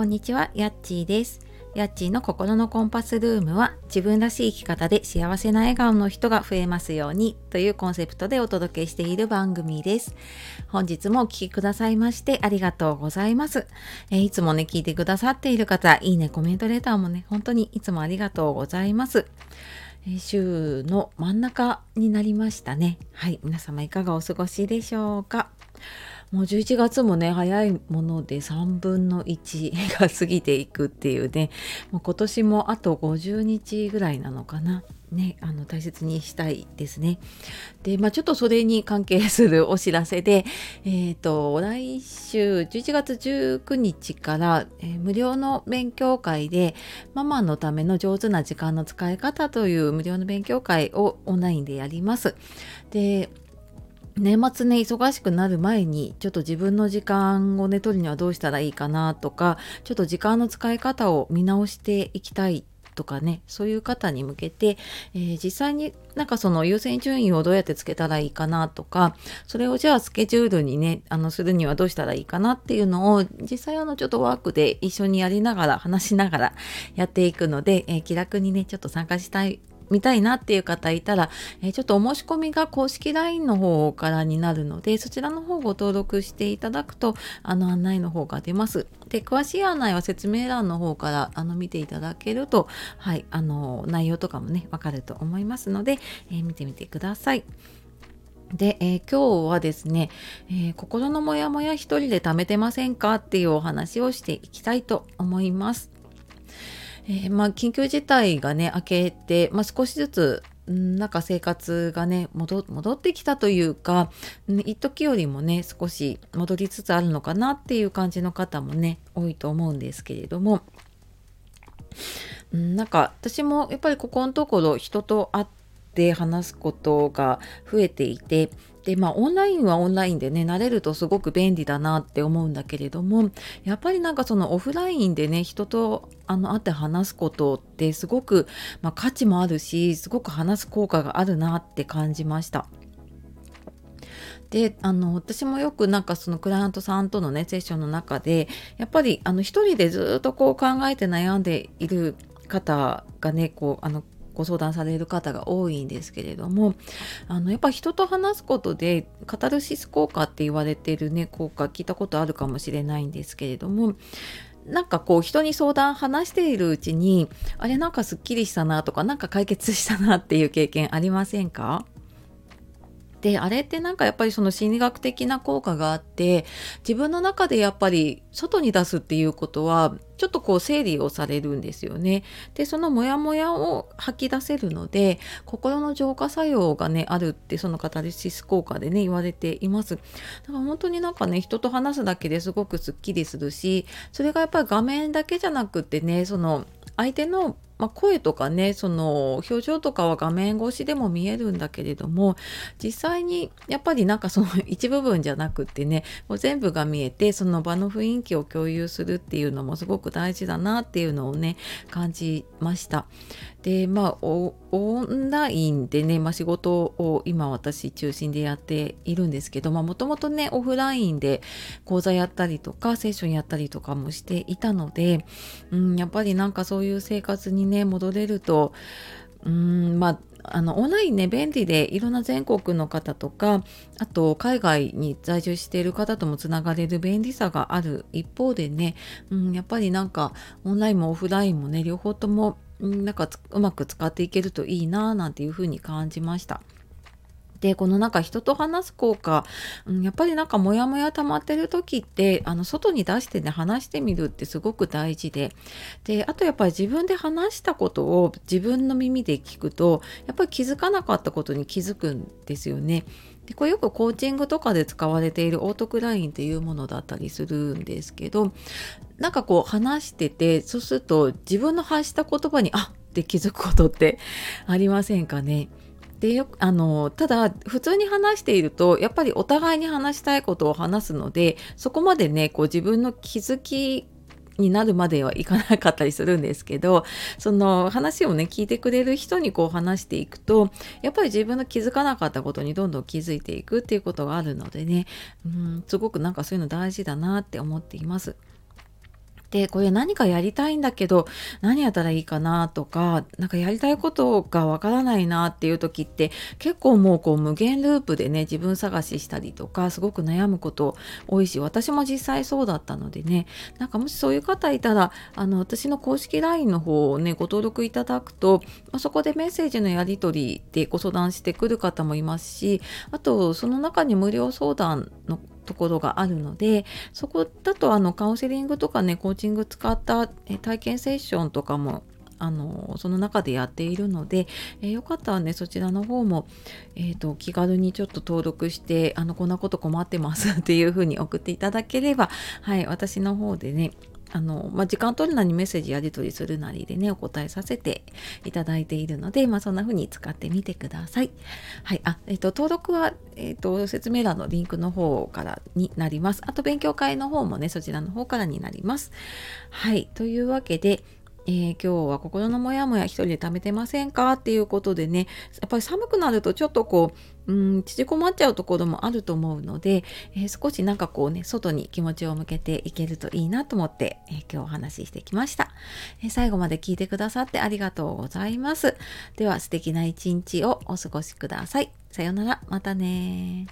こんにちは、やっちーです。やっちーの心のコンパスルームは自分らしい生き方で幸せな笑顔の人が増えますようにというコンセプトでお届けしている番組です。本日もお聴きくださいましてありがとうございます、えー、いつもね、聞いてくださっている方、いいね、コメントレターもね、本当にいつもありがとうございます。週の真ん中になりましたね。はい、皆様いかがお過ごしでしょうか。もう11月もね早いもので3分の1 が過ぎていくっていうねもう今年もあと50日ぐらいなのかな。ね、あの大切にしたいですね。で、まあ、ちょっとそれに関係するお知らせで、えっ、ー、と、来週11月19日から、えー、無料の勉強会で、ママのための上手な時間の使い方という無料の勉強会をオンラインでやります。で、年末ね忙しくなる前にちょっと自分の時間をね取るにはどうしたらいいかなとかちょっと時間の使い方を見直していきたいとかねそういう方に向けて、えー、実際になんかその優先順位をどうやってつけたらいいかなとかそれをじゃあスケジュールにねあのするにはどうしたらいいかなっていうのを実際あのちょっとワークで一緒にやりながら話しながらやっていくので、えー、気楽にねちょっと参加したい見たいなっていう方いたら、えー、ちょっとお申し込みが公式 LINE の方からになるので、そちらの方ご登録していただくと、あの案内の方が出ます。で、詳しい案内は説明欄の方からあの見ていただけると、はい、あの内容とかもね、わかると思いますので、えー、見てみてください。で、えー、今日はですね、えー、心のモヤモヤ一人で貯めてませんかっていうお話をしていきたいと思います。えー、まあ、緊急事態がね、明けて、まあ、少しずつ、なんか生活がね戻ってきたというか一時よりもね少し戻りつつあるのかなっていう感じの方もね多いと思うんですけれども。なんか私もやっぱりここのところ人と会って話すことが増えていてでまあオンラインはオンラインでね慣れるとすごく便利だなって思うんだけれどもやっぱりなんかそのオフラインでね人とあの会って話すことってすごく、まあ、価値もあるしすごく話す効果があるなって感じました。であの私もよくなんかそのクライアントさんとのねセッションの中でやっぱりあの一人でずっとこう考えて悩んでいる方がねこうあのご相談される方が多いんですけれどもあのやっぱ人と話すことでカタルシス効果って言われてるね効果聞いたことあるかもしれないんですけれどもなんかこう人に相談話しているうちにあれなんかすっきりしたなとかなんか解決したなっていう経験ありませんか？であれってなんかやっぱりその心理学的な効果があって自分の中でやっぱり外に出すっていうことはちょっとこう整理をされるんですよね。でそのモヤモヤを吐き出せるので心の浄化作用がねあるってそのカタルシス効果でね言われています。だから本当になんかね人と話すだけですごくすっきりするしそれがやっぱり画面だけじゃなくってねその相手のまあ、声とかねその表情とかは画面越しでも見えるんだけれども実際にやっぱりなんかその 一部分じゃなくってねもう全部が見えてその場の雰囲気を共有するっていうのもすごく大事だなっていうのをね感じました。でまあオンラインでね、まあ、仕事を今私中心でやっているんですけどもともとねオフラインで講座やったりとかセッションやったりとかもしていたので、うん、やっぱりなんかそういう生活にね戻れるとうんまああのオンラインね便利でいろんな全国の方とかあと海外に在住している方ともつながれる便利さがある一方でね、うん、やっぱりなんかオンラインもオフラインもね両方ともなんかうまく使っていけるといいななんていうふうに感じました。でこのなんか人と話す効果、うん、やっぱりなんかモヤモヤ溜まってる時ってあの外に出してね話してみるってすごく大事でであとやっぱり自分で話したことを自分の耳で聞くとやっぱり気づかなかったことに気づくんですよね。でこれよくコーチングとかで使われているオートクラインっていうものだったりするんですけどなんかこう話しててそうすると自分の発した言葉にあって気づくことってありませんかねでよあのただ普通に話しているとやっぱりお互いに話したいことを話すのでそこまでねこう自分の気づきになるまではいかなかったりするんですけどその話をね聞いてくれる人にこう話していくとやっぱり自分の気づかなかったことにどんどん気づいていくっていうことがあるのでねうんすごくなんかそういうの大事だなって思っています。でこれ何かやりたいんだけど何やったらいいかなとか何かやりたいことがわからないなっていう時って結構もうこう無限ループでね自分探ししたりとかすごく悩むこと多いし私も実際そうだったのでねなんかもしそういう方いたらあの私の公式 LINE の方をねご登録いただくと、まあ、そこでメッセージのやり取りでご相談してくる方もいますしあとその中に無料相談のところがあるのでそこだとあのカウンセリングとかねコーチング使った体験セッションとかもあのその中でやっているので、えー、よかったらねそちらの方も、えーと、気軽にちょっと登録してあのこんなこと困ってますっていうふうに送っていただければはい私の方でねあの、まあ、時間取るなりメッセージやり取りするなりでね、お答えさせていただいているので、まあ、そんな風に使ってみてください。はい。あ、えっ、と、登録は、えっ、と、説明欄のリンクの方からになります。あと、勉強会の方もね、そちらの方からになります。はい。というわけで、えー、今日は心のモヤモヤ一人で貯めてませんか？っていうことでねやっぱり寒くなるとちょっとこううん縮こまっちゃうところもあると思うので、えー、少しなんかこうね外に気持ちを向けていけるといいなと思って、えー、今日お話ししてきました、え最後まで聞いてくださってありがとうございます。では素敵な一日をお過ごしください。さようなら。またね